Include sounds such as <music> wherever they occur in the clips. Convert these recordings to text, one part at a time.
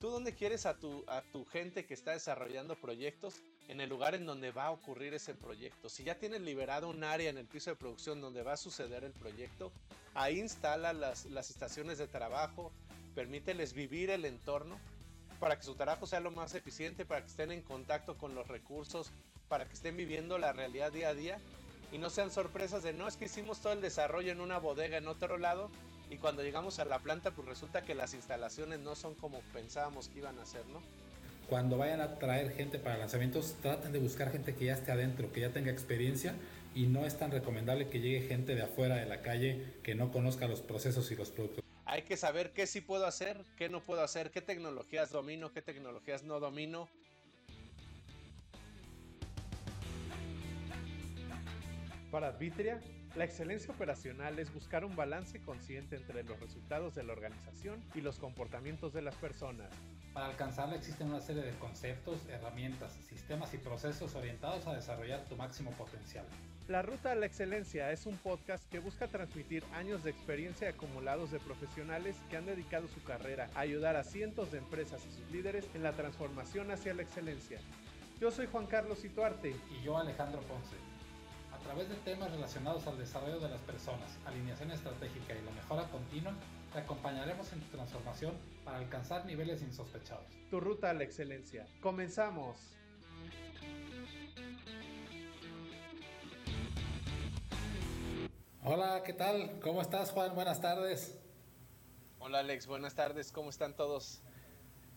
¿Tú dónde quieres a tu, a tu gente que está desarrollando proyectos? En el lugar en donde va a ocurrir ese proyecto. Si ya tienes liberado un área en el piso de producción donde va a suceder el proyecto, ahí instala las, las estaciones de trabajo, permíteles vivir el entorno para que su trabajo sea lo más eficiente, para que estén en contacto con los recursos, para que estén viviendo la realidad día a día y no sean sorpresas de no es que hicimos todo el desarrollo en una bodega en otro lado y cuando llegamos a la planta pues resulta que las instalaciones no son como pensábamos que iban a ser, ¿no? Cuando vayan a traer gente para lanzamientos, traten de buscar gente que ya esté adentro, que ya tenga experiencia y no es tan recomendable que llegue gente de afuera de la calle que no conozca los procesos y los productos. Hay que saber qué sí puedo hacer, qué no puedo hacer, qué tecnologías domino, qué tecnologías no domino, Para Advitria, la excelencia operacional es buscar un balance consciente entre los resultados de la organización y los comportamientos de las personas. Para alcanzarla existen una serie de conceptos, herramientas, sistemas y procesos orientados a desarrollar tu máximo potencial. La Ruta a la Excelencia es un podcast que busca transmitir años de experiencia acumulados de profesionales que han dedicado su carrera a ayudar a cientos de empresas y sus líderes en la transformación hacia la excelencia. Yo soy Juan Carlos Ituarte. Y yo Alejandro Ponce. A través de temas relacionados al desarrollo de las personas, alineación estratégica y la mejora continua, te acompañaremos en tu transformación para alcanzar niveles insospechados. Tu ruta a la excelencia. ¡Comenzamos! Hola, ¿qué tal? ¿Cómo estás, Juan? Buenas tardes. Hola, Alex. Buenas tardes. ¿Cómo están todos?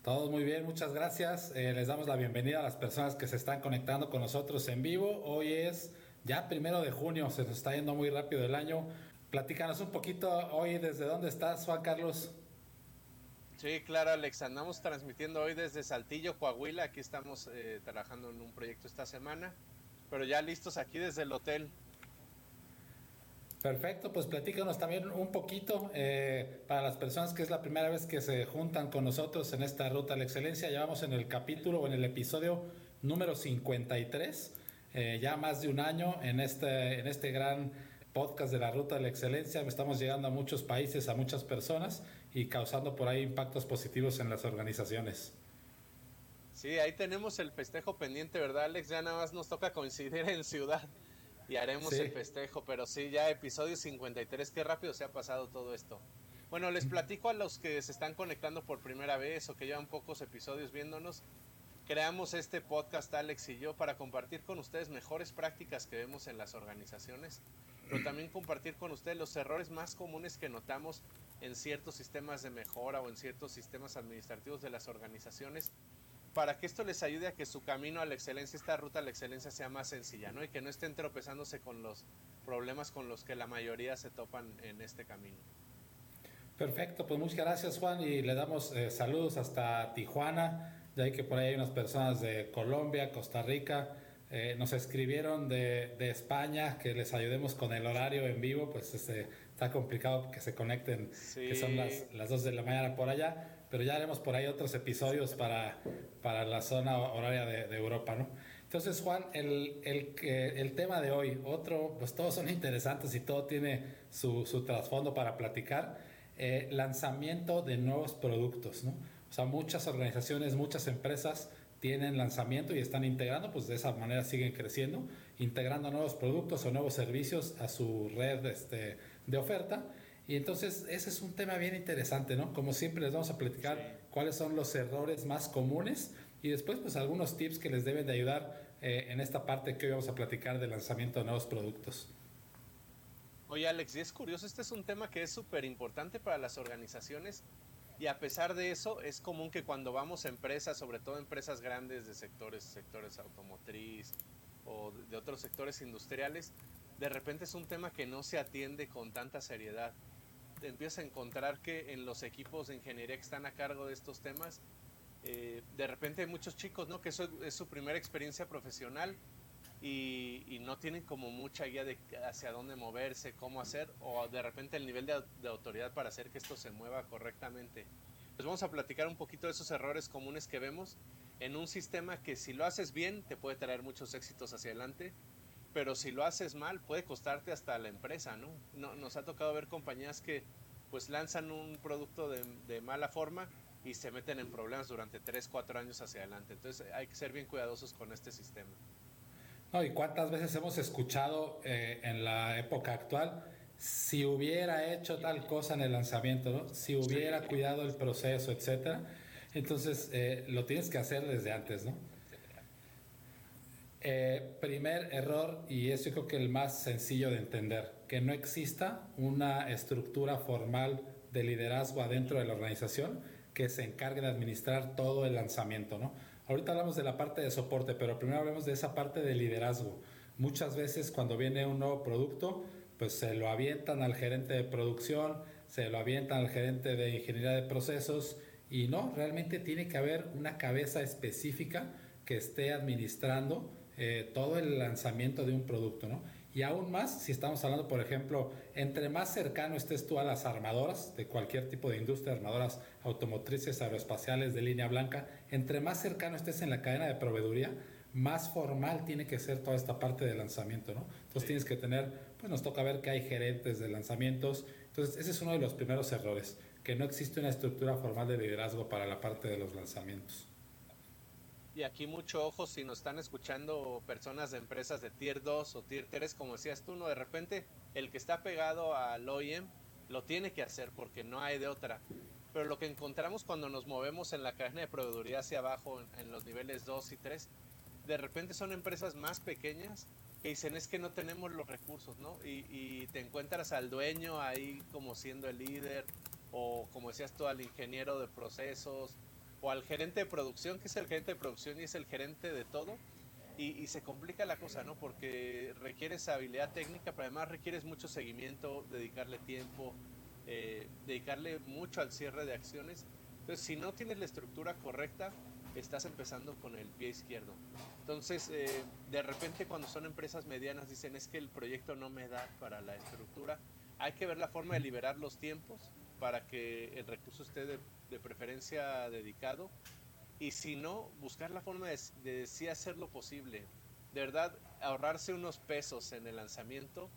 Todos muy bien, muchas gracias. Eh, les damos la bienvenida a las personas que se están conectando con nosotros en vivo. Hoy es ya primero de junio, se nos está yendo muy rápido el año. Platícanos un poquito hoy desde dónde estás, Juan Carlos. Sí, claro, Alex. Andamos transmitiendo hoy desde Saltillo, Coahuila. Aquí estamos eh, trabajando en un proyecto esta semana, pero ya listos aquí desde el hotel. Perfecto, pues platícanos también un poquito eh, para las personas que es la primera vez que se juntan con nosotros en esta ruta a la excelencia. Ya vamos en el capítulo o en el episodio número 53, eh, ya más de un año en este, en este gran podcast de la ruta de la excelencia. Estamos llegando a muchos países, a muchas personas y causando por ahí impactos positivos en las organizaciones. Sí, ahí tenemos el festejo pendiente, ¿verdad, Alex? Ya nada más nos toca coincidir en ciudad y haremos el festejo. Pero sí, ya episodio 53, qué rápido se ha pasado todo esto. Bueno, les platico a los que se están conectando por primera vez o que llevan pocos episodios viéndonos. Creamos este podcast, Alex y yo, para compartir con ustedes mejores prácticas que vemos en las organizaciones, pero también compartir con ustedes los errores más comunes que notamos en ciertos sistemas de mejora o en ciertos sistemas administrativos de las organizaciones para que esto les ayude a que su camino a la excelencia, esta ruta a la excelencia sea más sencilla, ¿no? Y que no estén tropezándose con los problemas con los que la mayoría se topan en este camino. Perfecto, pues muchas gracias Juan y le damos eh, saludos hasta Tijuana, ya que por ahí hay unas personas de Colombia, Costa Rica, eh, nos escribieron de, de, España que les ayudemos con el horario en vivo, pues este, está complicado que se conecten, que son las, las 2 de la mañana por allá, pero ya haremos por ahí otros episodios para, para la zona horaria de, Europa, ¿no? Entonces, Juan, el, el, el, tema de hoy, otro, pues todos son interesantes y todo tiene su, su trasfondo para platicar, eh, lanzamiento de nuevos productos, ¿no? O sea, muchas organizaciones, muchas empresas tienen lanzamiento y están integrando, pues de esa manera siguen creciendo, integrando nuevos productos o nuevos servicios a su red este, de oferta. Y entonces ese es un tema bien interesante, ¿no? Como siempre les vamos a platicar cuáles son los errores más comunes y después pues algunos tips que les deben de ayudar eh, en esta parte que hoy vamos a platicar de lanzamiento de nuevos productos. Oye Alex, y es curioso, este es un tema que es súper importante para las organizaciones y a pesar de eso, es común que cuando vamos a empresas, sobre todo empresas grandes de sectores, sectores automotriz o de otros sectores industriales, de repente es un tema que no se atiende con tanta seriedad. Empiezas a encontrar que en los equipos de ingeniería que están a cargo de estos temas, eh, de repente hay muchos chicos, ¿no? Que eso es su primera experiencia profesional y, no tienen como mucha guía de hacia dónde moverse, cómo hacer, o de repente el nivel de, autoridad para hacer que esto se mueva correctamente. Pues vamos a platicar un poquito de esos errores comunes que vemos en un sistema que si lo haces bien te puede traer muchos éxitos hacia adelante, pero si lo haces mal puede costarte hasta la empresa, ¿no? no nos ha tocado ver compañías que pues lanzan un producto de, de mala forma y se meten en problemas durante 3, 4 años hacia adelante. Entonces hay que ser bien cuidadosos con este sistema. No, ¿Y cuántas veces hemos escuchado eh, en la época actual? Si hubiera hecho tal cosa en el lanzamiento, ¿no? si hubiera cuidado el proceso, etcétera. Entonces eh, lo tienes que hacer desde antes, ¿no? Eh, primer error, y es yo creo que el más sencillo de entender, que no exista una estructura formal de liderazgo adentro de la organización que se encargue de administrar todo el lanzamiento, ¿no? Ahorita hablamos de la parte de soporte, pero primero hablemos de esa parte de liderazgo. Muchas veces cuando viene un nuevo producto, pues se lo avientan al gerente de producción, se lo avientan al gerente de ingeniería de procesos y no, realmente tiene que haber una cabeza específica que esté administrando eh, todo el lanzamiento de un producto, ¿no? Y aún más, si estamos hablando, por ejemplo, entre más cercano estés tú a las armadoras de cualquier tipo de industria, armadoras automotrices, aeroespaciales de línea blanca, entre más cercano estés en la cadena de proveeduría, más formal tiene que ser toda esta parte de lanzamiento, ¿no? Entonces tienes que tener, pues nos toca ver que hay gerentes de lanzamientos. Entonces ese es uno de los primeros errores, que no existe una estructura formal de liderazgo para la parte de los lanzamientos. Y aquí mucho ojo si nos están escuchando personas de empresas de tier 2 o tier 3, como decías tú, no de repente el que está pegado al OEM lo tiene que hacer porque no hay de otra. Pero lo que encontramos cuando nos movemos en la cadena de proveeduría hacia abajo, en, los niveles 2 y 3, de repente son empresas más pequeñas que dicen es que no tenemos los recursos, ¿no? Y, y te encuentras al dueño ahí como siendo el líder, o como decías tú, al ingeniero de procesos, o al gerente de producción, que es el gerente de producción y es el gerente de todo, y, se complica la cosa, ¿no? Porque requieres habilidad técnica, pero además requieres mucho seguimiento, dedicarle tiempo, eh, dedicarle mucho al cierre de acciones. Entonces, si no tienes la estructura correcta, estás empezando con el pie izquierdo. Entonces, eh, de repente cuando son empresas medianas dicen es que el proyecto no me da para la estructura, hay que ver la forma de liberar los tiempos para que el recurso esté de, preferencia dedicado y si no, buscar la forma de, de sí hacer lo posible. De verdad, ahorrarse unos pesos en el lanzamiento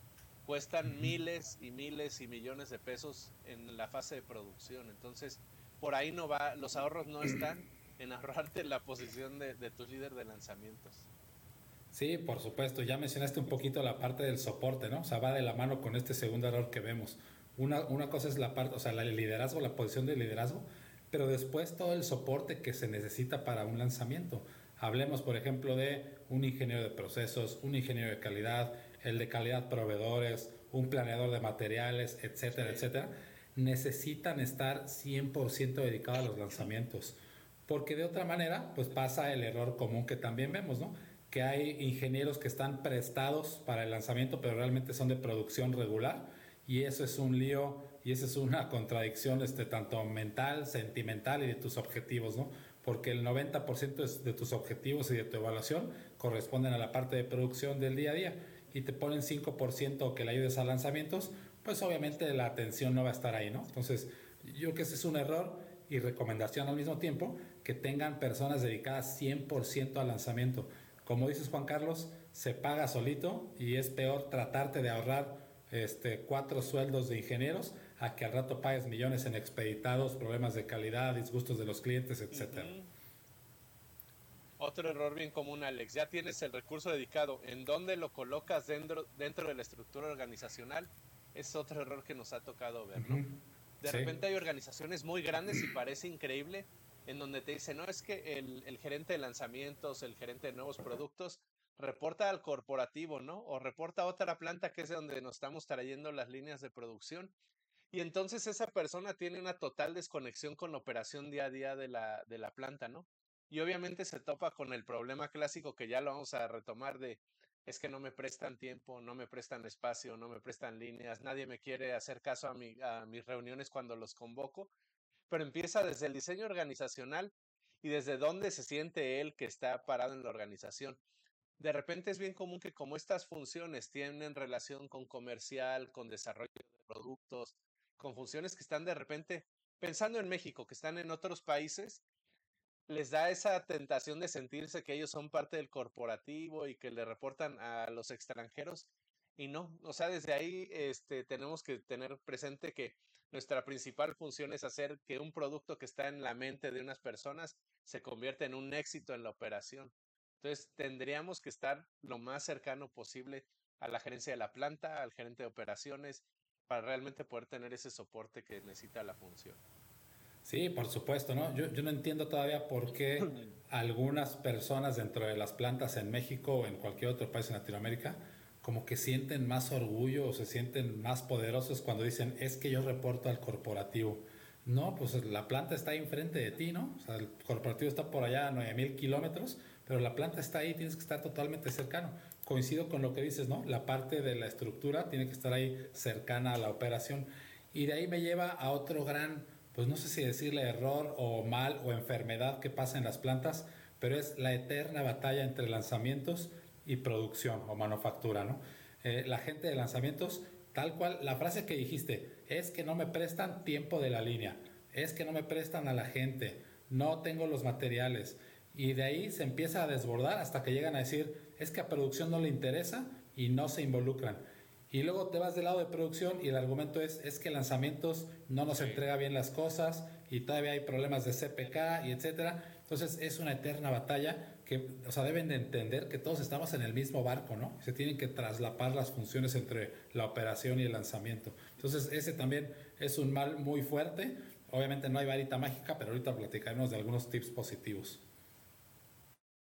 cuestan miles y miles y millones de pesos en la fase de producción. Entonces, por ahí no va, los ahorros no están <clears throat> en ahorrarte la posición de, de tu líder de lanzamientos. Sí, por supuesto. Ya mencionaste un poquito la parte del soporte, ¿no? O sea, va de la mano con este segundo error que vemos. Una, una cosa es la parte, o sea, el liderazgo, la posición de liderazgo, pero después todo el soporte que se necesita para un lanzamiento. Hablemos, por ejemplo, de un ingeniero de procesos, un ingeniero de calidad, el de calidad proveedores, un planeador de materiales, etcétera, etcétera. Necesitan estar 100% dedicados a los lanzamientos. Porque de otra manera, pues pasa el error común que también vemos, ¿no? Que hay ingenieros que están prestados para el lanzamiento, pero realmente son de producción regular y eso es un lío y esa es una <laughs> contradicción este, tanto mental, sentimental y de tus objetivos, ¿no? Porque el 90% de tus objetivos y de tu evaluación corresponden a la parte de producción del día a día y te ponen 5% que le ayudes a lanzamientos, pues obviamente la atención no va a estar ahí, ¿no? Entonces, yo creo que ese es un error y recomendación al mismo tiempo, que tengan personas dedicadas 100% al lanzamiento. Como dices Juan Carlos, se paga solito y es peor tratarte de ahorrar este, cuatro sueldos de ingenieros a que al rato pagues millones en expeditados, problemas de calidad, disgustos de los clientes, etcétera. Otro error bien común, Alex. Ya tienes el recurso dedicado. ¿En dónde lo colocas dentro, dentro de la estructura organizacional? Es otro error que nos ha tocado ver, ¿no? De repente hay organizaciones muy grandes y parece increíble en donde te dicen, no, es que el, el gerente de lanzamientos, el gerente de nuevos productos, reporta al corporativo, ¿no? O reporta a otra planta que es de donde nos estamos trayendo las líneas de producción. Y entonces esa persona tiene una total desconexión con la operación día a día de la, de la planta, ¿no? Y obviamente se topa con el problema clásico que ya lo vamos a retomar de es que no me prestan tiempo, no me prestan espacio, no me prestan líneas, nadie me quiere hacer caso a, mi, a mis reuniones cuando los convoco, pero empieza desde el diseño organizacional y desde dónde se siente él que está parado en la organización de repente es bien común que como estas funciones tienen relación con comercial, con desarrollo de productos, con funciones que están de repente pensando en México, que están en otros países, les da esa tentación de sentirse que ellos son parte del corporativo y que le reportan a los extranjeros y no, o sea, desde ahí este, tenemos que tener presente que nuestra principal función es hacer que un producto que está en la mente de unas personas se convierta en un éxito en la operación. Entonces, tendríamos que estar lo más cercano posible a la gerencia de la planta, al gerente de operaciones, para realmente poder tener ese soporte que necesita la función. Sí, por supuesto, ¿no? Yo, yo, no entiendo todavía por qué <clears throat> algunas personas dentro de las plantas en México o en cualquier otro país en Latinoamérica como que sienten más orgullo o se sienten más poderosos cuando dicen es que yo reporto al corporativo. No, pues la planta está ahí enfrente de ti, ¿no? O sea, el corporativo está por allá a 9000 kilómetros, pero la planta está ahí, tienes que estar totalmente cercano. Coincido con lo que dices, ¿no? La parte de la estructura tiene que estar ahí cercana a la operación. Y de ahí me lleva a otro gran, pues no sé si decirle error o mal o enfermedad que pasa en las plantas, pero es la eterna batalla entre lanzamientos y producción o manufactura, ¿no? Eh, la gente de lanzamientos, tal cual, la frase que dijiste, es que no me prestan tiempo de la línea, es que no me prestan a la gente, no tengo los materiales, y de ahí se empieza a desbordar hasta que llegan a decir, es que a producción no le interesa y no se involucran. Y luego te vas del lado de producción y el argumento es, es que lanzamientos no nos entrega bien las cosas y todavía hay problemas de CPK y etcétera. Entonces es una eterna batalla que, o sea, deben de entender que todos estamos en el mismo barco, ¿no? Se tienen que traslapar las funciones entre la operación y el lanzamiento. Entonces ese también es un mal muy fuerte. Obviamente no hay varita mágica, pero ahorita platicaremos de algunos tips positivos.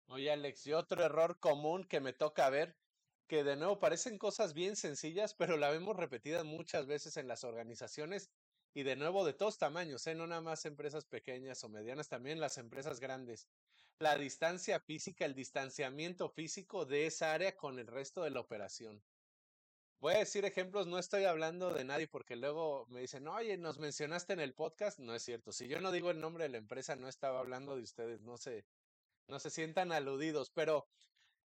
Oye, Alex, y otro error común que me toca ver, que de nuevo parecen cosas bien sencillas, pero la vemos repetida muchas veces en las organizaciones y de nuevo de todos tamaños, ¿eh? no nada más empresas pequeñas o medianas, también las empresas grandes. La distancia física, el distanciamiento físico de esa área con el resto de la operación. Voy a decir ejemplos, no estoy hablando de nadie porque luego me dicen, oye, nos mencionaste en el podcast. No es cierto. Si yo no digo el nombre de la empresa, no estaba hablando de ustedes. No sé, no se sientan aludidos, pero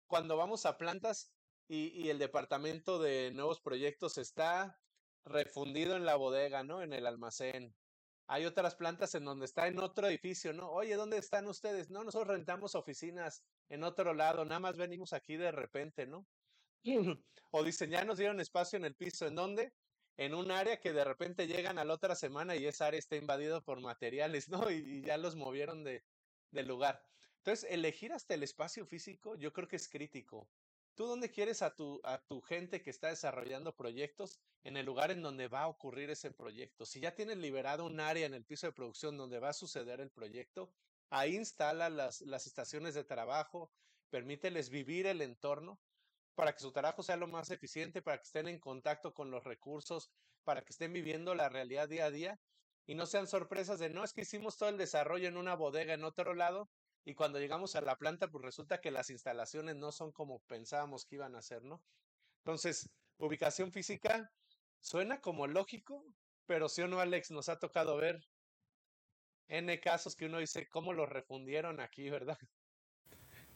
cuando vamos a plantas y, el departamento de nuevos proyectos está refundido en la bodega, ¿no? En el almacén. Hay otras plantas en donde está en otro edificio, ¿no? Oye, ¿dónde están ustedes? No, nosotros rentamos oficinas en otro lado, nada más venimos aquí de repente, ¿no? <laughs> o dicen, nos dieron espacio en el piso, ¿en dónde? En un área que de repente llegan a la otra semana y esa área está invadida por materiales, ¿no? Y, ya los movieron de, de lugar. Entonces, elegir hasta el espacio físico yo creo que es crítico. ¿Tú dónde quieres a tu, a tu gente que está desarrollando proyectos? En el lugar en donde va a ocurrir ese proyecto. Si ya tienes liberado un área en el piso de producción donde va a suceder el proyecto, ahí instala las, las estaciones de trabajo, permíteles vivir el entorno para que su trabajo sea lo más eficiente, para que estén en contacto con los recursos, para que estén viviendo la realidad día a día y no sean sorpresas de no es que hicimos todo el desarrollo en una bodega en otro lado y cuando llegamos a la planta, pues resulta que las instalaciones no son como pensábamos que iban a ser, ¿no? Entonces, ubicación física suena como lógico, pero si o no, Alex, nos ha tocado ver N casos que uno dice, ¿cómo lo refundieron aquí, <laughs> verdad?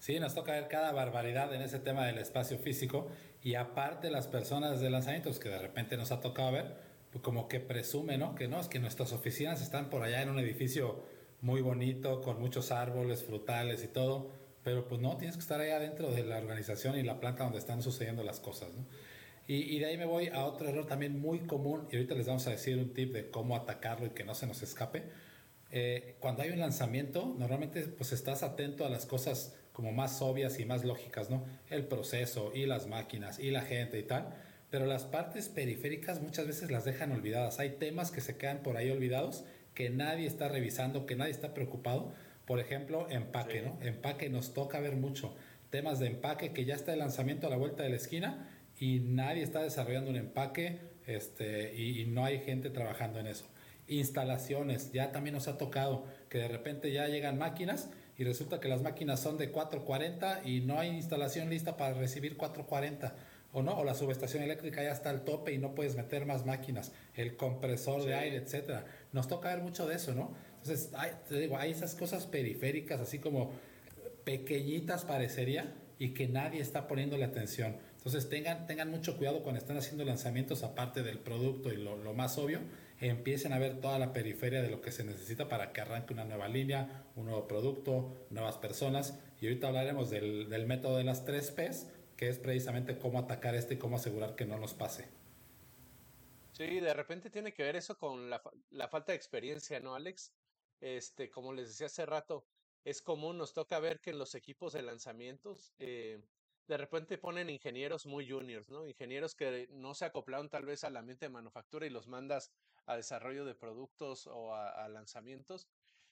Sí, nos toca ver cada barbaridad en ese tema del espacio físico y aparte las personas de lanzamientos que de repente nos ha tocado ver, pues como que presumen, ¿no? Que no, es que nuestras oficinas están por allá en un edificio muy bonito, con muchos árboles, frutales y todo, pero pues no, tienes que estar ahí adentro de la organización y la planta donde están sucediendo las cosas, ¿no? Y, de ahí me voy a otro error también muy común, y ahorita les vamos a decir un tip de cómo atacarlo y que no se nos escape. Eh, cuando hay un lanzamiento, normalmente pues estás atento a las cosas como más obvias y más lógicas, ¿no? El proceso y las máquinas y la gente y tal, pero las partes periféricas muchas veces las dejan olvidadas. Hay temas que se quedan por ahí olvidados que nadie está revisando, que nadie está preocupado. Por ejemplo, empaque, ¿no? Empaque nos toca ver mucho. Temas de empaque que ya está el lanzamiento a la vuelta de la esquina y nadie está desarrollando un empaque este, y, no hay gente trabajando en eso. Instalaciones, ya también nos ha tocado que de repente ya llegan máquinas y resulta que las máquinas son de 440 y no hay instalación lista para recibir 440 o no, o la subestación eléctrica ya está al tope y no puedes meter más máquinas, el compresor de aire, etcétera. Nos toca ver mucho de eso, ¿no? Entonces, hay, te digo, hay esas cosas periféricas, así como pequeñitas parecería, y que nadie está poniéndole atención. Entonces, tengan, tengan mucho cuidado cuando están haciendo lanzamientos, aparte del producto y lo, más obvio, empiecen a ver toda la periferia de lo que se necesita para que arranque una nueva línea, un nuevo producto, nuevas personas. Y ahorita hablaremos del, del método de las tres P's, que es precisamente cómo atacar este y cómo asegurar que no nos pase. Sí, de repente tiene que ver eso con la, la falta de experiencia, ¿no, Alex? Este, como les decía hace rato, es común, nos toca ver que en los equipos de lanzamientos, eh, de repente ponen ingenieros muy juniors, ¿no? Ingenieros que no se acoplaron tal vez al ambiente de manufactura y los mandas a desarrollo de productos o a, lanzamientos.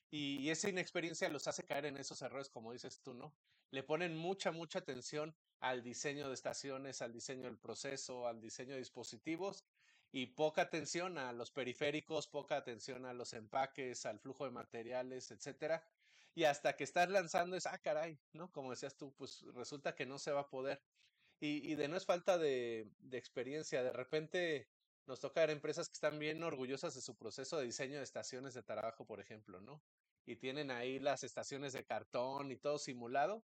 Y, y, esa inexperiencia los hace caer en esos errores, como dices tú, ¿no? Le ponen mucha, mucha atención al diseño de estaciones, al diseño del proceso, al diseño de dispositivos y poca atención a los periféricos, poca atención a los empaques, al flujo de materiales, etcétera. Y hasta que estás lanzando es, ah, caray, ¿no? Como decías tú, pues resulta que no se va a poder. Y, y de no es falta de, de experiencia, de repente nos toca ver empresas que están bien orgullosas de su proceso de diseño de estaciones de trabajo, por ejemplo, ¿no? Y tienen ahí las estaciones de cartón y todo simulado.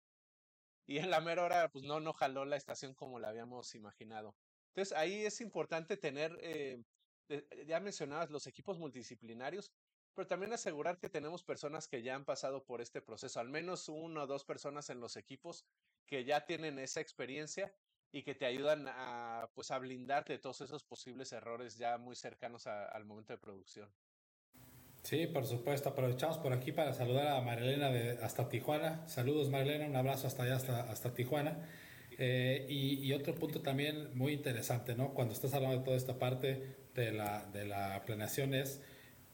Y en la mera hora, pues no, no jaló la estación como la habíamos imaginado. Entonces ahí es importante tener, eh, ya mencionabas los equipos multidisciplinarios, pero también asegurar que tenemos personas que ya han pasado por este proceso, al menos uno o dos personas en los equipos que ya tienen esa experiencia y que te ayudan a, pues, a blindarte de todos esos posibles errores ya muy cercanos al momento de producción. Sí, por supuesto. Aprovechamos por aquí para saludar a Marilena de hasta Tijuana. Saludos Marilena, un abrazo hasta allá, hasta, hasta Tijuana. Eh, y, otro punto también muy interesante, ¿no? Cuando estás hablando de toda esta parte de la, de la planeación es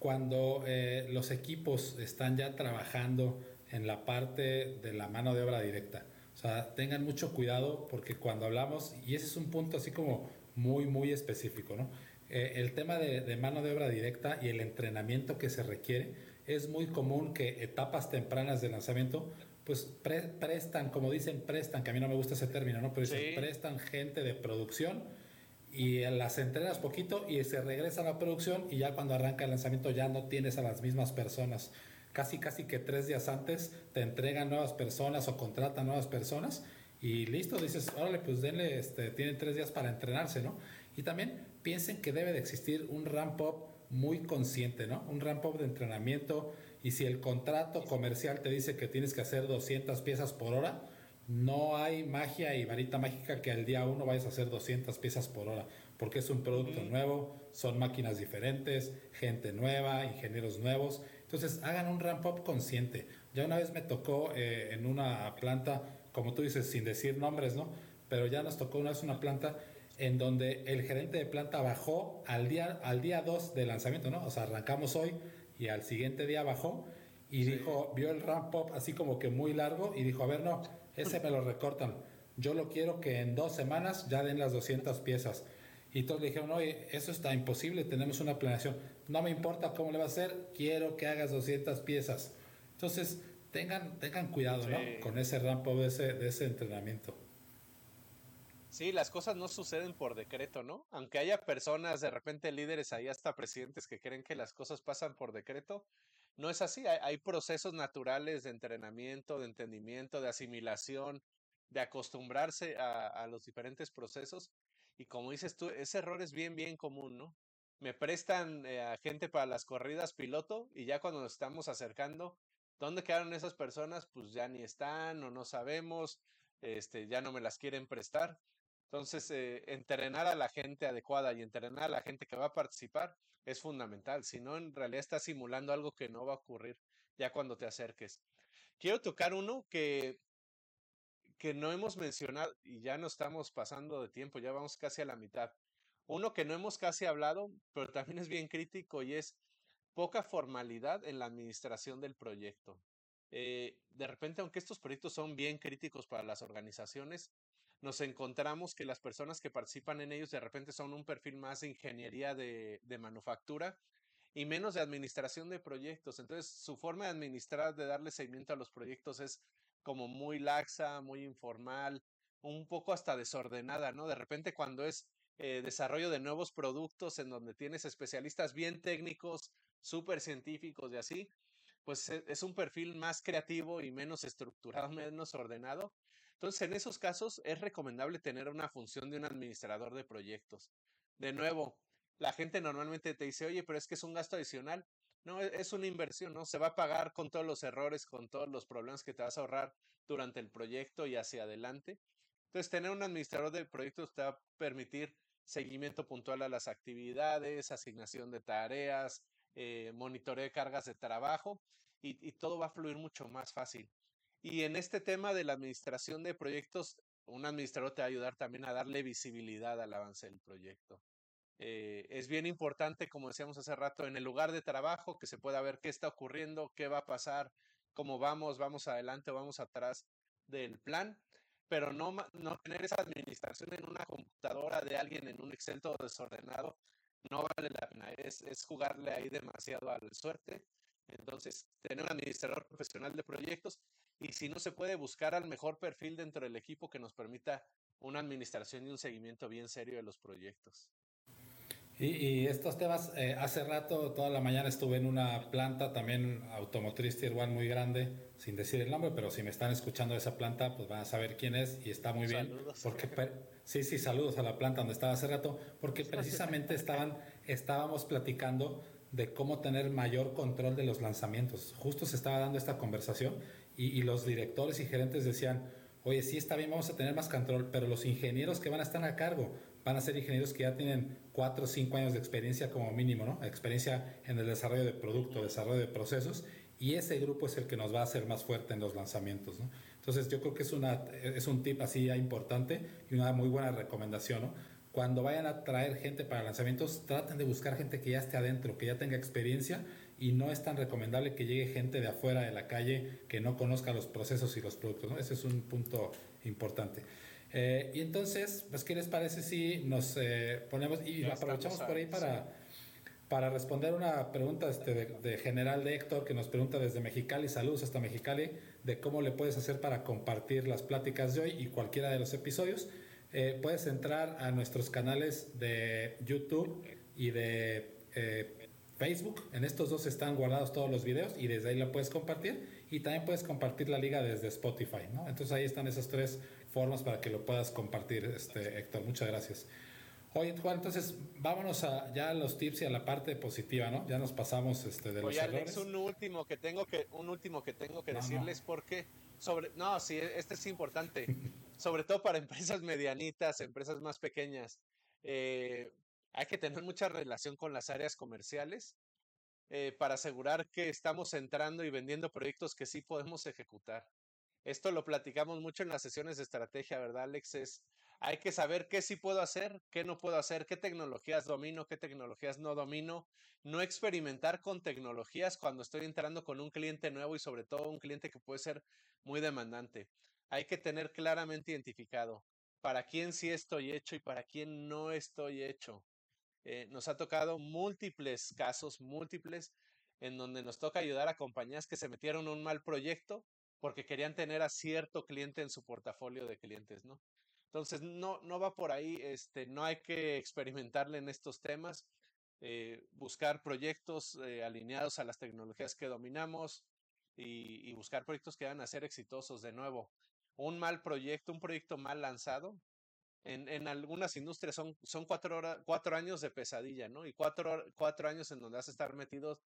cuando eh, los equipos están ya trabajando en la parte de la mano de obra directa. O sea, tengan mucho cuidado porque cuando hablamos, y ese es un punto así como muy, muy específico, ¿no? Eh, el tema de, de mano de obra directa y el entrenamiento que se requiere, es muy común que etapas tempranas de lanzamiento pues prestan, como dicen, prestan, que a mí no me gusta ese término, ¿no? Pero dicen, prestan gente de producción y las entrenas poquito y se regresan a la producción y ya cuando arranca el lanzamiento ya no tienes a las mismas personas. Casi, casi que tres días antes te entregan nuevas personas o contratan nuevas personas y listo, dices, órale, pues denle, este, tienen tres días para entrenarse, ¿no? Y también piensen que debe de existir un ramp up muy consciente, ¿no? Un ramp up de entrenamiento y si el contrato comercial te dice que tienes que hacer 200 piezas por hora, no hay magia y varita mágica que al día uno vayas a hacer 200 piezas por hora, porque es un producto nuevo, son máquinas diferentes, gente nueva, ingenieros nuevos. Entonces hagan un ramp up consciente. Ya una vez me tocó eh, en una planta, como tú dices, sin decir nombres, ¿no? Pero ya nos tocó una vez una planta en donde el gerente de planta bajó al día al día 2 de lanzamiento, ¿no? O sea, arrancamos hoy, y al siguiente día bajó y dijo, vio el ramp up así como que muy largo y dijo, a ver, no, ese me lo recortan. Yo lo quiero que en dos semanas ya den las 200 piezas. Y todos le dijeron, oye, eso está imposible, tenemos una planeación. No me importa cómo le va a hacer, quiero que hagas 200 piezas. Entonces, tengan, tengan cuidado, ¿no? Con ese ramp up de ese, de ese entrenamiento. Sí, las cosas no suceden por decreto, ¿no? Aunque haya personas, de repente líderes ahí hasta presidentes que creen que las cosas pasan por decreto, no es así. Hay, procesos naturales de entrenamiento, de entendimiento, de asimilación, de acostumbrarse a, los diferentes procesos. Y como dices tú, ese error es bien, bien común, ¿no? Me prestan eh, a gente para las corridas piloto y ya cuando nos estamos acercando, ¿dónde quedaron esas personas? Pues ya ni están o no sabemos, este, ya no me las quieren prestar. Entonces, eh, entrenar a la gente adecuada y entrenar a la gente que va a participar es fundamental. Si no, en realidad estás simulando algo que no va a ocurrir ya cuando te acerques. Quiero tocar uno que, que no hemos mencionado y ya no estamos pasando de tiempo, ya vamos casi a la mitad. Uno que no hemos casi hablado, pero también es bien crítico y es poca formalidad en la administración del proyecto. Eh, de repente, aunque estos proyectos son bien críticos para las organizaciones, nos encontramos que las personas que participan en ellos de repente son un perfil más de ingeniería de, manufactura y menos de administración de proyectos. Entonces, su forma de administrar, de darle seguimiento a los proyectos es como muy laxa, muy informal, un poco hasta desordenada, ¿no? De repente cuando es eh, desarrollo de nuevos productos en donde tienes especialistas bien técnicos, súper científicos y así, pues e, es un perfil más creativo y menos estructurado, <laughs> menos ordenado. Entonces, en esos casos es recomendable tener una función de un administrador de proyectos. De nuevo, la gente normalmente te dice, oye, pero es que es un gasto adicional. No, e, es una inversión, ¿no? Se va a pagar con todos los errores, con todos los problemas que te vas a ahorrar durante el proyecto y hacia adelante. Entonces, tener un administrador de proyectos te va a permitir seguimiento puntual a las actividades, asignación de tareas, eh, monitoreo de cargas de trabajo y, todo va a fluir mucho más fácil. Y en este tema de la administración de proyectos, un administrador te va a ayudar también a darle visibilidad al avance del proyecto. Eh, es bien importante, como decíamos hace rato, en el lugar de trabajo, que se pueda ver qué está ocurriendo, qué va a pasar, cómo vamos, vamos adelante, vamos atrás del plan, pero no, no tener esa administración en una computadora de alguien en un Excel todo desordenado, no vale la pena, es, es jugarle ahí demasiado a la suerte. Entonces, tener un administrador profesional de proyectos y si no se puede buscar al mejor perfil dentro del equipo que nos permita una administración y un seguimiento bien serio de los proyectos. Y, estos temas, eh, hace rato, toda la mañana estuve en una planta también automotriz igual muy grande, sin decir el nombre, pero si me están escuchando de esa planta, pues van a saber quién es y está muy bien. Porque, <laughs> sí, sí, saludos a la planta donde estaba hace rato, porque precisamente estaban, estábamos platicando de cómo tener mayor control de los lanzamientos. Justo se estaba dando esta conversación y, los directores y gerentes decían, oye, sí está bien, vamos a tener más control, pero los ingenieros que van a estar a cargo van a ser ingenieros que ya tienen 4 o 5 años de experiencia como mínimo, ¿no? Experiencia en el desarrollo de producto, desarrollo de procesos, y ese grupo es el que nos va a hacer más fuerte en los lanzamientos, ¿no? Entonces yo creo que es, una, es un tip así ya importante y una muy buena recomendación, ¿no? Cuando vayan a traer gente para lanzamientos, traten de buscar gente que ya esté adentro, que ya tenga experiencia y no es tan recomendable que llegue gente de afuera de la calle que no conozca los procesos y los productos, ¿no? Ese es un punto importante. Eh, y entonces, pues, ¿qué les parece si nos eh, ponemos y aprovechamos por ahí para, para responder una pregunta este, de, general de Héctor que nos pregunta desde Mexicali, saludos hasta Mexicali, de cómo le puedes hacer para compartir las pláticas de hoy y cualquiera de los episodios. Eh, puedes entrar a nuestros canales de YouTube y de Facebook. En estos dos están guardados todos los videos y desde ahí lo puedes compartir. Y también puedes compartir la liga desde Spotify. ¿no? Entonces ahí están esas tres formas para que lo puedas compartir, este, Héctor. Muchas gracias. Oye, Juan, entonces vámonos a, ya a los tips y a la parte positiva, ¿no? Ya nos pasamos este, de los Oye, Alex, un último que tengo que, un último que tengo que decirles porque sobre, no, sí, este es importante, <laughs> sobre todo para empresas medianitas, empresas más pequeñas. Eh, hay que tener mucha relación con las áreas comerciales eh, para asegurar que estamos entrando y vendiendo proyectos que sí podemos ejecutar. Esto lo platicamos mucho en las sesiones de estrategia, ¿verdad, Alex? hay que saber qué sí puedo hacer, qué no puedo hacer, qué tecnologías domino, qué tecnologías no domino. No experimentar con tecnologías cuando estoy entrando con un cliente nuevo y sobre todo un cliente que puede ser muy demandante. Hay que tener claramente identificado para quién sí estoy hecho y para quién no estoy hecho. Eh, nos ha tocado múltiples casos, múltiples, en donde nos toca ayudar a compañías que se metieron en un mal proyecto porque querían tener a cierto cliente en su portafolio de clientes, ¿no? Entonces, no, no va por ahí, este, no hay que experimentarle en estos temas, eh, buscar proyectos eh, alineados a las tecnologías que dominamos y, buscar proyectos que van a ser exitosos de nuevo. Un mal proyecto, un proyecto mal lanzado, en, en algunas industrias son, son cuatro, cuatro años de pesadilla, ¿no? Y cuatro, cuatro años en donde vas a estar metidos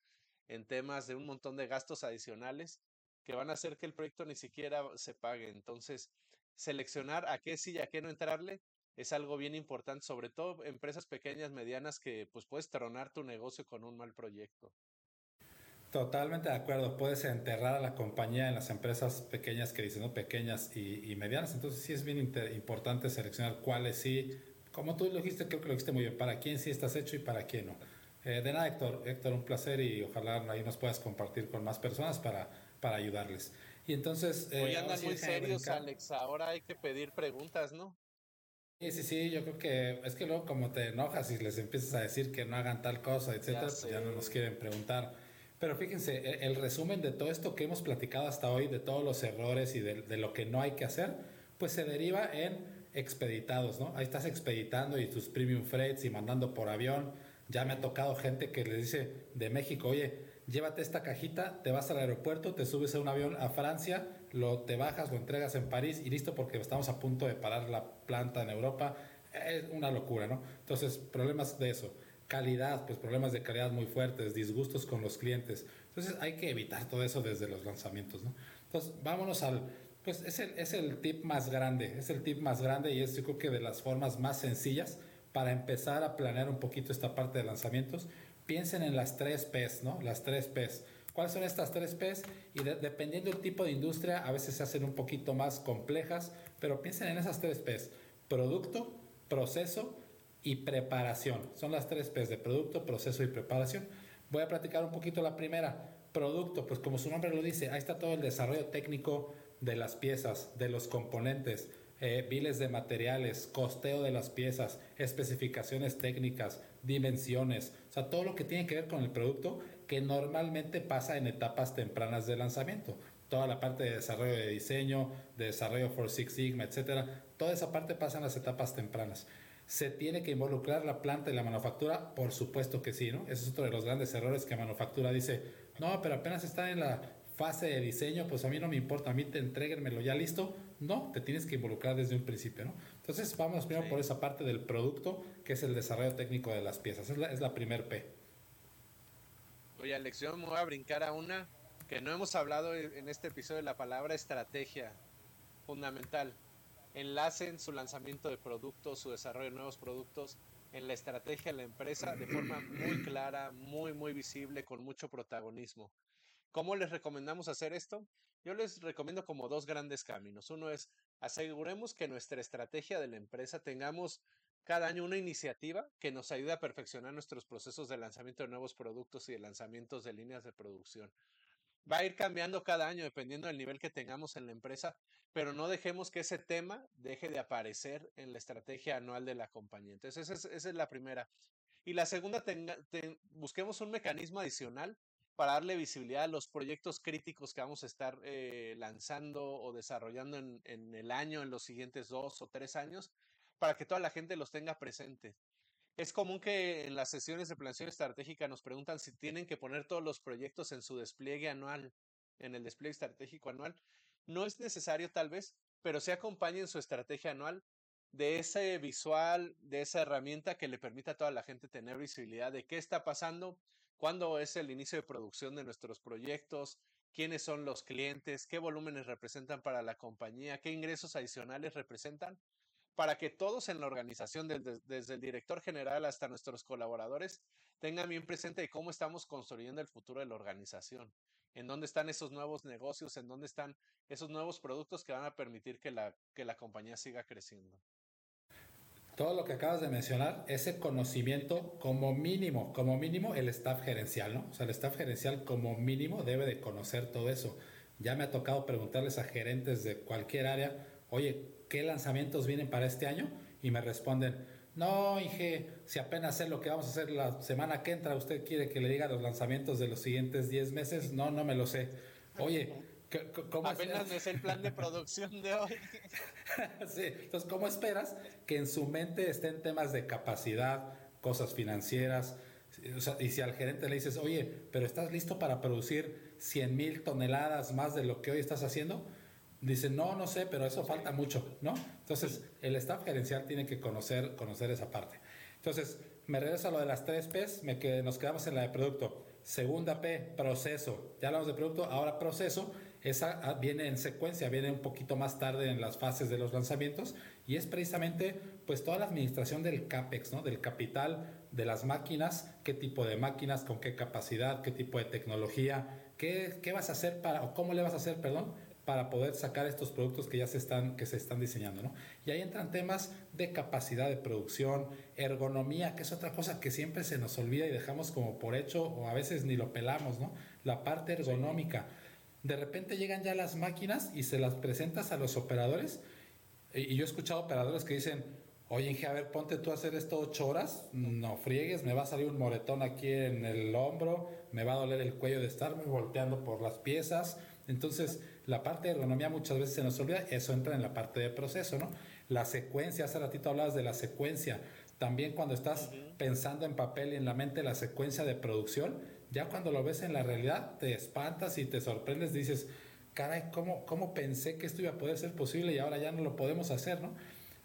en temas de un montón de gastos adicionales que van a hacer que el proyecto ni siquiera se pague. Entonces, seleccionar a qué sí y a qué no entrarle es algo bien importante, sobre todo empresas pequeñas, medianas, que pues puedes tronar tu negocio con un mal proyecto. Totalmente de acuerdo. Puedes enterrar a la compañía en las empresas pequeñas que dicen, ¿no? Pequeñas y, medianas. Entonces sí es bien importante seleccionar cuáles sí. Como tú lo dijiste, creo que lo dijiste muy bien. Para quién sí estás hecho y para quién no. Eh, de nada, Héctor. Héctor, un placer y ojalá ahí nos puedas compartir con más personas para para ayudarles. Y entonces... Eh, Hoy andan muy serios, Alex. Ahora hay que pedir preguntas, ¿no? Sí, sí, sí, yo creo que es que luego como te enojas y les empiezas a decir que no hagan tal cosa, etcétera, ya, pues ya no nos quieren preguntar. Pero fíjense, e, el, resumen de todo esto que hemos platicado hasta hoy, de todos los errores y de, de, lo que no hay que hacer, pues se deriva en expeditados, ¿no? Ahí estás expeditando y tus premium freights y mandando por avión. Ya me ha tocado gente que le dice de México, oye, llévate esta cajita, te vas al aeropuerto, te subes a un avión a Francia, lo te bajas, lo entregas en París y listo porque estamos a punto de parar la planta en Europa. Es una locura, ¿no? Entonces, problemas de eso. Calidad, pues problemas de calidad muy fuertes, disgustos con los clientes. Entonces, hay que evitar todo eso desde los lanzamientos, ¿no? Entonces, vámonos al, pues es el, es el tip más grande, es el tip más grande y es yo creo que de las formas más sencillas para empezar a planear un poquito esta parte de lanzamientos, piensen en las tres P's, ¿no? Las tres P's. ¿Cuáles son estas tres P's? Y dependiendo del tipo de industria, a veces se hacen un poquito más complejas, pero piensen en esas tres P's. Producto, proceso y preparación. Son las tres P's de producto, proceso y preparación. Voy a platicar un poquito la primera. Producto, pues como su nombre lo dice, ahí está todo el desarrollo técnico de las piezas, de los componentes, eh, de materiales, costeo de las piezas, especificaciones técnicas, dimensiones, o sea, todo lo que tiene que ver con el producto que normalmente pasa en etapas tempranas de lanzamiento. Toda la parte de desarrollo de diseño, de desarrollo for Six Sigma, etcétera, toda esa parte pasa en las etapas tempranas. ¿Se tiene que involucrar la planta y la manufactura? Por supuesto que sí, ¿no? Ese es otro de los grandes errores que manufactura dice, no, pero apenas está en la fase de diseño, pues a mí no me importa, a mí te entreguenmelo ya listo. No, te tienes que involucrar desde un principio, ¿no? Entonces vamos primero por esa parte del producto, que es el desarrollo técnico de las piezas. Es la, es la primer P. Oye, Alex, yo me voy a brincar a una que no hemos hablado en este episodio de la palabra estrategia fundamental. Enlacen su lanzamiento de productos, su desarrollo de nuevos productos en la estrategia de la empresa de forma muy clara, muy, muy visible, con mucho protagonismo. ¿Cómo les recomendamos hacer esto? Yo les recomiendo como dos grandes caminos. Uno es aseguremos que nuestra estrategia de la empresa tengamos cada año una iniciativa que nos ayude a perfeccionar nuestros procesos de lanzamiento de nuevos productos y de lanzamientos de líneas de producción. Va a ir cambiando cada año dependiendo del nivel que tengamos en la empresa, pero no dejemos que ese tema deje de aparecer en la estrategia anual de la compañía. Entonces, esa es, la primera. Y la segunda, busquemos un mecanismo adicional para darle visibilidad a los proyectos críticos que vamos a estar eh, lanzando o desarrollando en, en, el año, en los siguientes dos o tres años, para que toda la gente los tenga presente. Es común que en las sesiones de planeación estratégica nos preguntan si tienen que poner todos los proyectos en su despliegue anual, en el despliegue estratégico anual. No es necesario tal vez, pero se acompañen su estrategia anual de ese visual, de esa herramienta que le permita a toda la gente tener visibilidad de qué está pasando, cuándo es el inicio de producción de nuestros proyectos, quiénes son los clientes, qué volúmenes representan para la compañía, qué ingresos adicionales representan, para que todos en la organización, desde, el director general hasta nuestros colaboradores, tengan bien presente cómo estamos construyendo el futuro de la organización, en dónde están esos nuevos negocios, en dónde están esos nuevos productos que van a permitir que la, que la compañía siga creciendo todo lo que acabas de mencionar, ese conocimiento como mínimo, como mínimo el staff gerencial, ¿no? O sea, el staff gerencial como mínimo debe de conocer todo eso. Ya me ha tocado preguntarles a gerentes de cualquier área, oye, ¿qué lanzamientos vienen para este año? Y me responden, no, Inge, si apenas sé lo que vamos a hacer la semana que entra, ¿usted quiere que le diga los lanzamientos de los siguientes 10 meses? No, no me lo sé. Oye, ¿Cómo Apenas es el plan de <laughs> producción de hoy. <laughs> sí, entonces, ¿cómo esperas que en su mente estén temas de capacidad, cosas financieras? y si al gerente le dices, oye, pero estás listo para producir 100 mil toneladas más de lo que hoy estás haciendo, dice, no, no sé, pero eso falta mucho, ¿no? Entonces, el staff gerencial tiene que conocer, conocer esa parte. Entonces, me regreso a lo de las tres P's, me que, nos quedamos en la de producto. Segunda P, proceso. Ya hablamos de producto, ahora proceso esa ah, viene en secuencia, viene un poquito más tarde en las fases de los lanzamientos y es precisamente pues toda la administración del CAPEX, ¿no? del capital, de las máquinas, qué tipo de máquinas, con qué capacidad, qué tipo de tecnología, qué, qué vas a hacer para, o cómo le vas a hacer, perdón, para poder sacar estos productos que ya se están, que se están diseñando. ¿no? Y ahí entran temas de capacidad de producción, ergonomía, que es otra cosa que siempre se nos olvida y dejamos como por hecho o a veces ni lo pelamos, ¿no? La parte ergonómica de repente llegan ya las máquinas y se las presentas a los operadores. Y yo he escuchado operadores que dicen, oye, Inge, a ver, ponte tú a hacer esto ocho horas, no friegues, me va a salir un moretón aquí en el hombro, me va a doler el cuello de estarme volteando por las piezas. Entonces, la parte de ergonomía muchas veces se nos olvida, eso entra en la parte de proceso, ¿no? La secuencia, hace ratito hablabas de la secuencia. También cuando estás pensando en papel y en la mente la secuencia de producción, ya cuando lo ves en la realidad, te espantas y te sorprendes, dices, caray, ¿cómo, cómo pensé que esto iba a poder ser posible y ahora ya no lo podemos hacer, ¿no?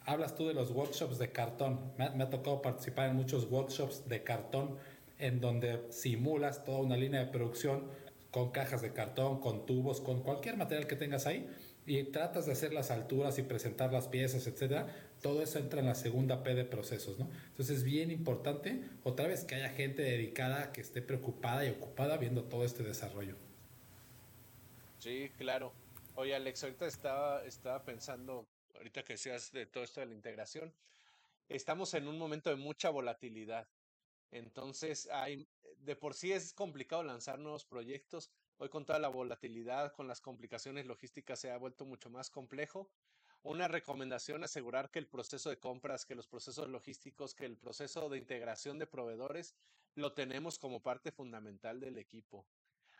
Hablas tú de los workshops de cartón. Me ha, tocado participar en muchos workshops de cartón en donde simulas toda una línea de producción con cajas de cartón, con tubos, con cualquier material que tengas ahí y tratas de hacer las alturas y presentar las piezas, etcétera, todo eso entra en la segunda P de procesos, ¿no? Entonces es bien importante, otra vez, que haya gente dedicada que esté preocupada y ocupada viendo todo este desarrollo. Sí, claro. Oye, Alex, ahorita estaba, estaba pensando, ahorita que decías de todo esto de la integración, estamos en un momento de mucha volatilidad. Entonces, hay, de por sí es complicado lanzar nuevos proyectos. Hoy con toda la volatilidad, con las complicaciones logísticas se ha vuelto mucho más complejo. Una recomendación, asegurar que el proceso de compras, que los procesos logísticos, que el proceso de integración de proveedores lo tenemos como parte fundamental del equipo.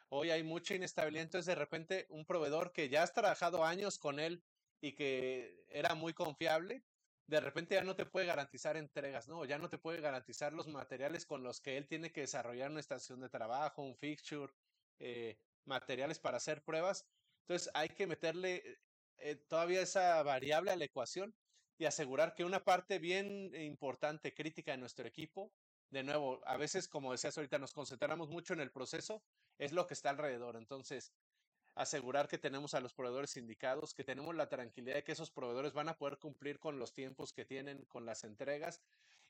Hoy hay mucha inestabilidad, entonces de repente un proveedor que ya has trabajado años con él y que era muy confiable, de repente ya no te puede garantizar entregas, ¿no? Ya no te puede garantizar los materiales con los que él tiene que desarrollar una estación de trabajo, un fixture, eh, materiales para hacer pruebas. Entonces hay que meterle eh, todavía esa variable a la ecuación y asegurar que una parte bien importante, crítica de nuestro equipo, de nuevo, a veces, como decías ahorita, nos concentramos mucho en el proceso, es lo que está alrededor. Entonces, asegurar que tenemos a los proveedores indicados, que tenemos la tranquilidad de que esos proveedores van a poder cumplir con los tiempos que tienen, con las entregas,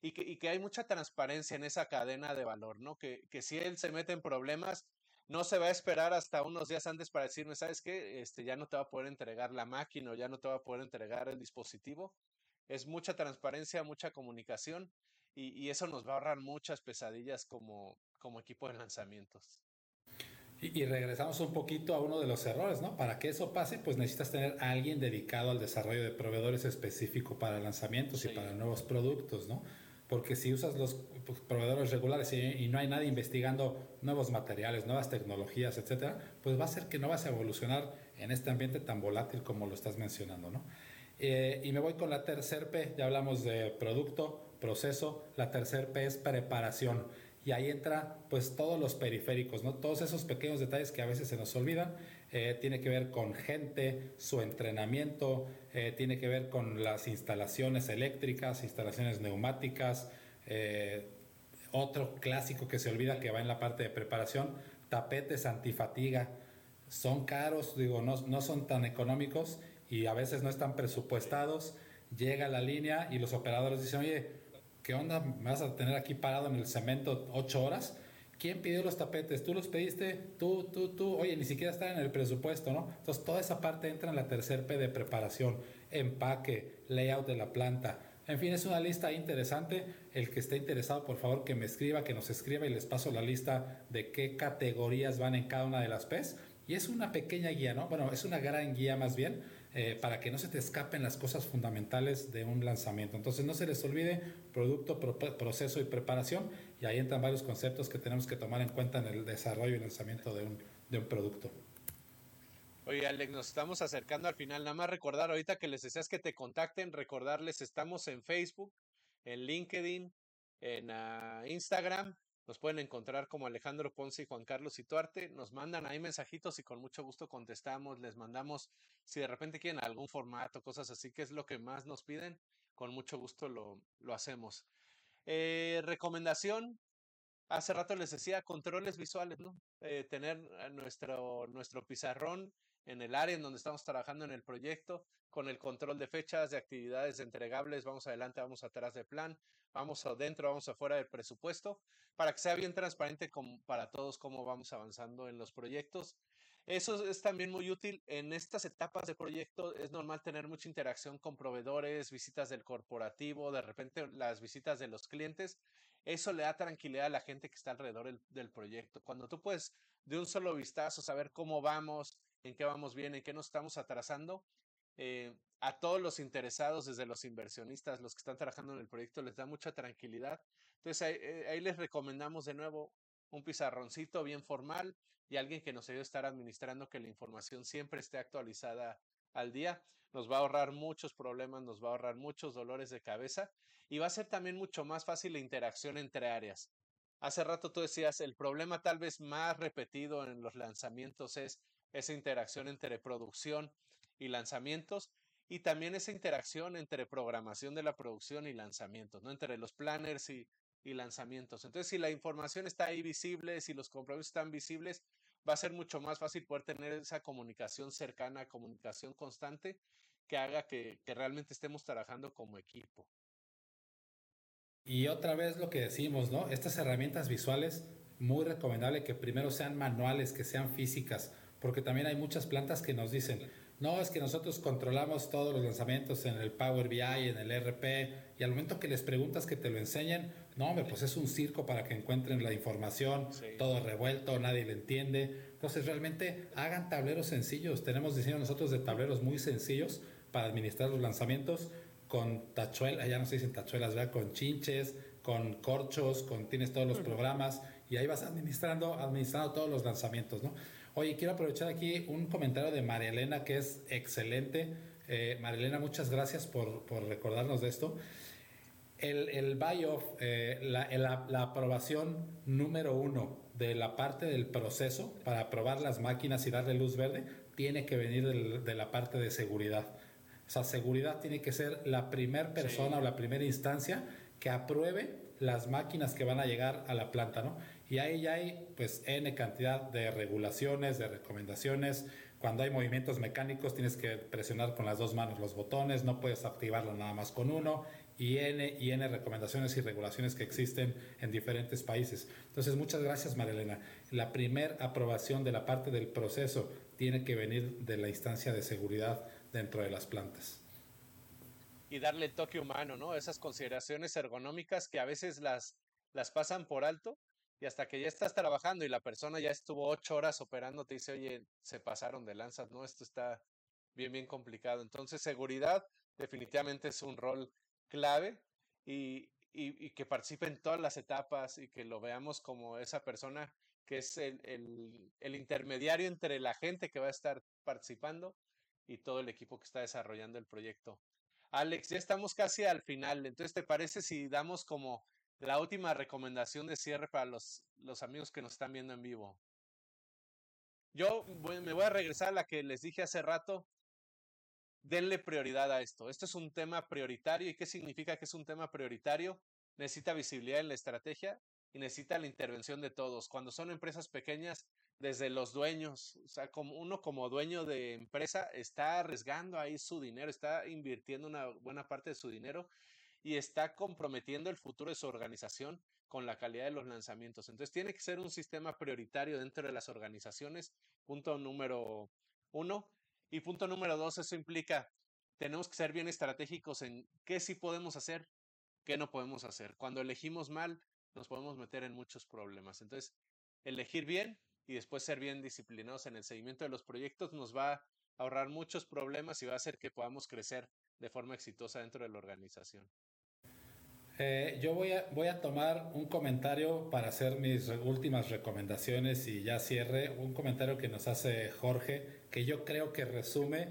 y que, y que hay mucha transparencia en esa cadena de valor, ¿no? Que, que si él se mete en problemas, no se va a esperar hasta unos días antes para decirme, ¿sabes qué? Este, ya no te va a poder entregar la máquina o ya no te va a poder entregar el dispositivo. Es mucha transparencia, mucha comunicación y, y eso nos va a ahorrar muchas pesadillas como, como equipo de lanzamientos. Y, regresamos un poquito a uno de los errores, ¿no? Para que eso pase, pues necesitas tener a alguien dedicado al desarrollo de proveedores específico para lanzamientos y para nuevos productos, ¿no? Porque si usas los pues, proveedores regulares y, no hay nadie investigando nuevos materiales, nuevas tecnologías, etcétera, pues va a ser que no vas a evolucionar en este ambiente tan volátil como lo estás mencionando, ¿no? Eh, y me voy con la tercer P, ya hablamos de producto, proceso, la tercer P es preparación y ahí entra pues todos los periféricos, ¿no? Todos esos pequeños detalles que a veces se nos olvidan. Eh, tiene que ver con gente, su entrenamiento, eh, tiene que ver con las instalaciones eléctricas, instalaciones neumáticas. Eh, otro clásico que se olvida que va en la parte de preparación, tapetes antifatiga. Son caros, digo, no, no son tan económicos y a veces no están presupuestados. Llega la línea y los operadores dicen, oye, ¿qué onda? ¿Me vas a tener aquí parado en el cemento ocho horas? ¿Quién pidió los tapetes? ¿Tú los pediste? Tú, tú, tú. Oye, ni siquiera está en el presupuesto, ¿no? Entonces, toda esa parte entra en la tercer P de preparación, empaque, layout de la planta. En fin, es una lista interesante. El que esté interesado, por favor, que me escriba, que nos escriba y les paso la lista de qué categorías van en cada una de las P's. Y es una pequeña guía, ¿no? Bueno, es una gran guía más bien eh, para que no se te escapen las cosas fundamentales de un lanzamiento. Entonces no se les olvide producto, proceso y preparación y ahí entran varios conceptos que tenemos que tomar en cuenta en el desarrollo y lanzamiento de un, de un producto. Oye, Alex, nos estamos acercando al final. Nada más recordar ahorita que les deseas que te contacten, recordarles, estamos en Facebook, en LinkedIn, en uh, Instagram nos pueden encontrar como Alejandro Ponce y Juan Carlos Ituarte. Nos mandan ahí mensajitos y con mucho gusto contestamos. Les mandamos, si de repente quieren algún formato, cosas así, que es lo que más nos piden, con mucho gusto lo, lo hacemos. Eh, recomendación, hace rato les decía, controles visuales, ¿no? Eh, tener nuestro, nuestro pizarrón en el área en donde estamos trabajando en el proyecto, con el control de fechas, de actividades entregables, vamos adelante, vamos atrás de plan, vamos adentro, vamos afuera del presupuesto, para que sea bien transparente para todos cómo vamos avanzando en los proyectos. Eso es también muy útil en estas etapas de proyecto. Es normal tener mucha interacción con proveedores, visitas del corporativo, de repente las visitas de los clientes. Eso le da tranquilidad a la gente que está alrededor del, del proyecto. Cuando tú puedes de un solo vistazo saber cómo vamos, en qué vamos bien, en qué nos estamos atrasando, eh, a todos los interesados, desde los inversionistas, los que están trabajando en el proyecto, les da mucha tranquilidad. Entonces ahí, eh, ahí les recomendamos de nuevo un pizarroncito bien formal y alguien que nos ayude a estar administrando que la información siempre esté actualizada al día. Nos va a ahorrar muchos problemas, nos va a ahorrar muchos dolores de cabeza y va a ser también mucho más fácil la interacción entre áreas. Hace rato tú decías, el problema tal vez más repetido en los lanzamientos es esa interacción entre producción y lanzamientos y también esa interacción entre programación de la producción y lanzamientos, ¿no? Entre los planners y, lanzamientos. Entonces, si la información está ahí visible, si los compromisos están visibles, va a ser mucho más fácil poder tener esa comunicación cercana, comunicación constante, que haga que, que realmente estemos trabajando como equipo. Y otra vez lo que decimos, ¿no? Estas herramientas visuales, muy recomendable que primero sean manuales, que sean físicas, porque también hay muchas plantas que nos dicen, no, es que nosotros controlamos todos los lanzamientos en el Power BI, en el RP, y al momento que les preguntas que te lo enseñen, no, hombre, pues es un circo para que encuentren la información, todo revuelto, nadie le entiende. Entonces, realmente hagan tableros sencillos. Tenemos diseño nosotros de tableros muy sencillos para administrar los lanzamientos con tachuelas, ya no se dicen tachuelas, ¿verdad? Con chinches, con corchos, con tienes todos los programas y ahí vas administrando, administrando todos los lanzamientos, ¿no? Oye, quiero aprovechar aquí un comentario de María Elena que es excelente. Eh, María Elena, muchas gracias por, por, recordarnos de esto. El, el buy-off, eh, la, la, aprobación número uno de la parte del proceso para aprobar las máquinas y darle luz verde, tiene que venir de la parte de seguridad. O sea, seguridad tiene que ser la primera persona o la primera instancia que apruebe las máquinas que van a llegar a la planta, ¿no? Y ahí ya hay pues N cantidad de regulaciones, de recomendaciones. Cuando hay movimientos mecánicos tienes que presionar con las dos manos los botones, no puedes activarlo nada más con uno. Y N y N recomendaciones y regulaciones que existen en diferentes países. Entonces, muchas gracias, Marilena. La primera aprobación de la parte del proceso tiene que venir de la instancia de seguridad dentro de las plantas. Y darle el toque humano, ¿no? Esas consideraciones ergonómicas que a veces las, las pasan por alto y hasta que ya estás trabajando y la persona ya estuvo ocho horas operando, te dice, oye, se pasaron de lanzas, no, esto está bien, bien complicado. Entonces, seguridad definitivamente es un rol clave y, y, que participe en todas las etapas y que lo veamos como esa persona que es el, el intermediario entre la gente que va a estar participando y todo el equipo que está desarrollando el proyecto. Alex, ya estamos casi al final, entonces, ¿te parece si damos como la última recomendación de cierre para los, los amigos que nos están viendo en vivo. Yo me voy a regresar a la que les dije hace rato. Denle prioridad a esto. Esto es un tema prioritario. ¿Y qué significa que es un tema prioritario? Necesita visibilidad en la estrategia y necesita la intervención de todos. Cuando son empresas pequeñas, desde los dueños, o sea, como uno como dueño de empresa está arriesgando ahí su dinero, está invirtiendo una buena parte de su dinero y está comprometiendo el futuro de su organización con la calidad de los lanzamientos. Entonces tiene que ser un sistema prioritario dentro de las organizaciones, punto número uno. Y punto número dos, eso implica, tenemos que ser bien estratégicos en qué sí podemos hacer, qué no podemos hacer. Cuando elegimos mal, nos podemos meter en muchos problemas. Entonces, elegir bien y después ser bien disciplinados en el seguimiento de los proyectos nos va a ahorrar muchos problemas y va a hacer que podamos crecer de forma exitosa dentro de la organización. Eh, yo voy a, voy a tomar un comentario para hacer mis últimas recomendaciones y ya cierre. Un comentario que nos hace Jorge, que yo creo que resume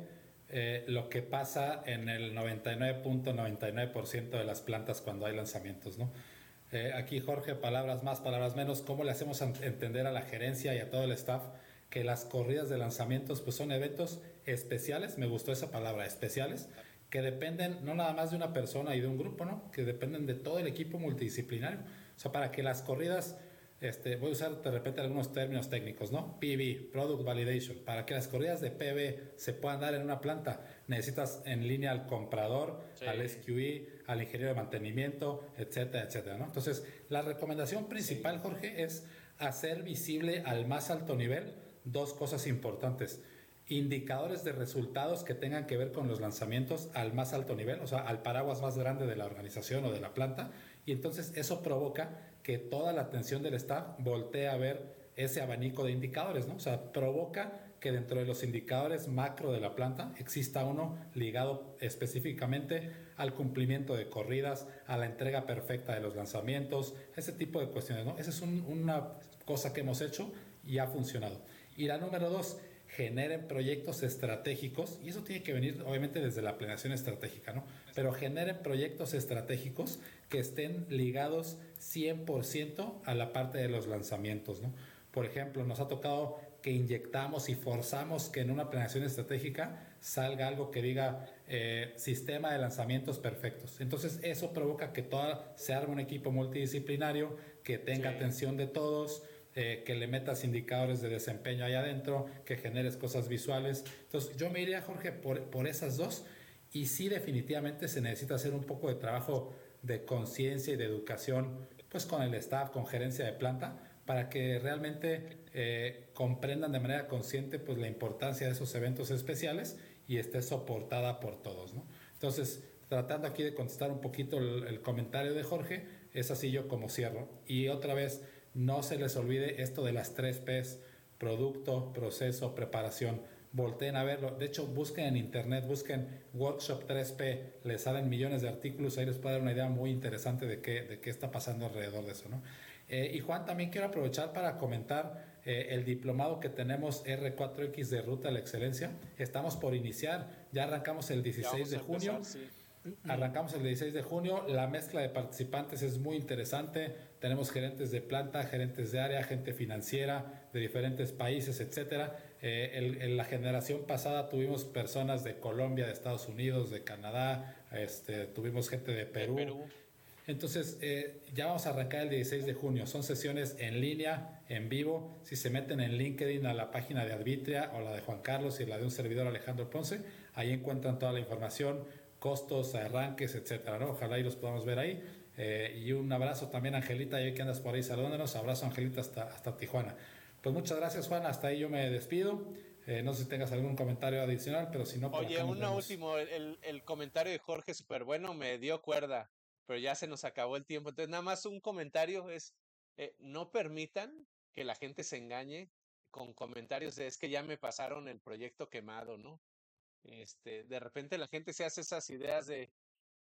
eh, lo que pasa en el 99.99% de las plantas cuando hay lanzamientos. ¿no? Eh, aquí Jorge, palabras más, palabras menos, ¿cómo le hacemos entender a la gerencia y a todo el staff que las corridas de lanzamientos pues, son eventos especiales? Me gustó esa palabra, especiales que dependen no nada más de una persona y de un grupo, ¿no? Que dependen de todo el equipo multidisciplinario. O sea, para que las corridas, este, voy a usar de repente algunos términos técnicos, ¿no? PV, Product Validation. Para que las corridas de PV se puedan dar en una planta, necesitas en línea al comprador, al SQE, al ingeniero de mantenimiento, etcétera, etcétera, ¿no? Entonces, la recomendación principal, Jorge, es hacer visible al más alto nivel dos cosas importantes indicadores de resultados que tengan que ver con los lanzamientos al más alto nivel, o sea, al paraguas más grande de la organización o de la planta, y entonces eso provoca que toda la atención del staff voltee a ver ese abanico de indicadores, ¿no? O sea, provoca que dentro de los indicadores macro de la planta exista uno ligado específicamente al cumplimiento de corridas, a la entrega perfecta de los lanzamientos, ese tipo de cuestiones, ¿no? Esa es una cosa que hemos hecho y ha funcionado. Y la número dos, generen proyectos estratégicos, y eso tiene que venir obviamente desde la planeación estratégica, ¿no? Pero generen proyectos estratégicos que estén ligados 100% a la parte de los lanzamientos, ¿no? Por ejemplo, nos ha tocado que inyectamos y forzamos que en una planeación estratégica salga algo que diga eh, sistema de lanzamientos perfectos. Entonces eso provoca que toda, se arme un equipo multidisciplinario que tenga atención de todos, eh, que le metas indicadores de desempeño ahí adentro, que generes cosas visuales. Entonces yo me iría, Jorge, por, por esas dos. Y sí, definitivamente se necesita hacer un poco de trabajo de conciencia y de educación, pues con el staff, con gerencia de planta, para que realmente eh, comprendan de manera consciente pues la importancia de esos eventos especiales y esté soportada por todos. ¿no? Entonces, tratando aquí de contestar un poquito el, comentario de Jorge, es así yo como cierro. Y otra vez, no se les olvide esto de las tres P's, producto, proceso, preparación. Volteen a verlo. De hecho, busquen en internet, busquen Workshop 3P, les salen millones de artículos, ahí les puede dar una idea muy interesante de qué, de qué está pasando alrededor de eso. ¿no? Eh, y Juan, también quiero aprovechar para comentar eh, el diplomado que tenemos R4X de Ruta a la Excelencia. Estamos por iniciar, ya arrancamos el 16 de junio. Arrancamos el 16 de junio. La mezcla de participantes es muy interesante. Tenemos gerentes de planta, gerentes de área, gente financiera de diferentes países, etcétera. Eh, en la generación pasada tuvimos personas de Colombia, de Estados Unidos, de Canadá, este, tuvimos gente de Perú. De Perú. Entonces, eh, ya vamos a arrancar el 16 de junio. Son sesiones en línea, en vivo. Si se meten en LinkedIn a la página de Arbitria o la de Juan Carlos y la de un servidor Alejandro Ponce, ahí encuentran toda la información, costos, arranques, etcétera. ¿no? Ojalá y los podamos ver ahí. Eh, y un abrazo también, Angelita, y que andas por ahí saludándonos. Abrazo, Angelita, hasta, hasta Tijuana. Pues muchas gracias, Juan. Hasta ahí yo me despido. Eh, no sé si tengas algún comentario adicional, pero si no... Oye, uno último, el, el comentario de Jorge súper bueno me dio cuerda pero ya se nos acabó el tiempo. Entonces, nada más un comentario es, eh, no permitan que la gente se engañe con comentarios de es que ya me pasaron el proyecto quemado, ¿no? Este, de repente la gente se hace esas ideas de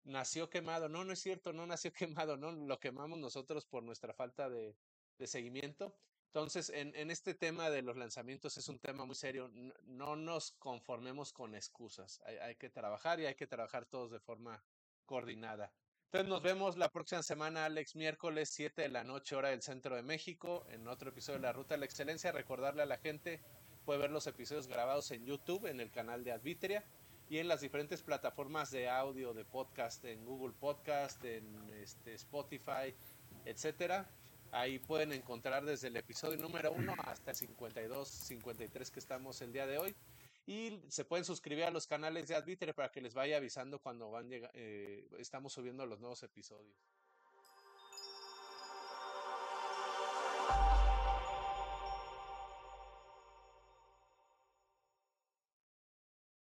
nació quemado. No, no es cierto, no nació <laughs> quemado, no, lo quemamos nosotros por nuestra falta de, de seguimiento. Entonces, en, en, este tema de los lanzamientos es un tema muy serio. No, nos conformemos con excusas. Hay, hay, que trabajar y hay que trabajar todos de forma coordinada. Entonces nos vemos la próxima semana, Alex, miércoles 7 de la noche, hora del centro de México, en otro episodio de La Ruta de la Excelencia. Recordarle a la gente, puede ver los episodios grabados en YouTube, en el canal de Advitria y en las diferentes plataformas de audio, de podcast, en Google Podcast, en este, Spotify, etcétera. Ahí pueden encontrar desde el episodio número 1 hasta el 52, 53 que estamos el día de hoy. Y se pueden suscribir a los canales de Advitre para que les vaya avisando cuando van eh, estamos subiendo los nuevos episodios.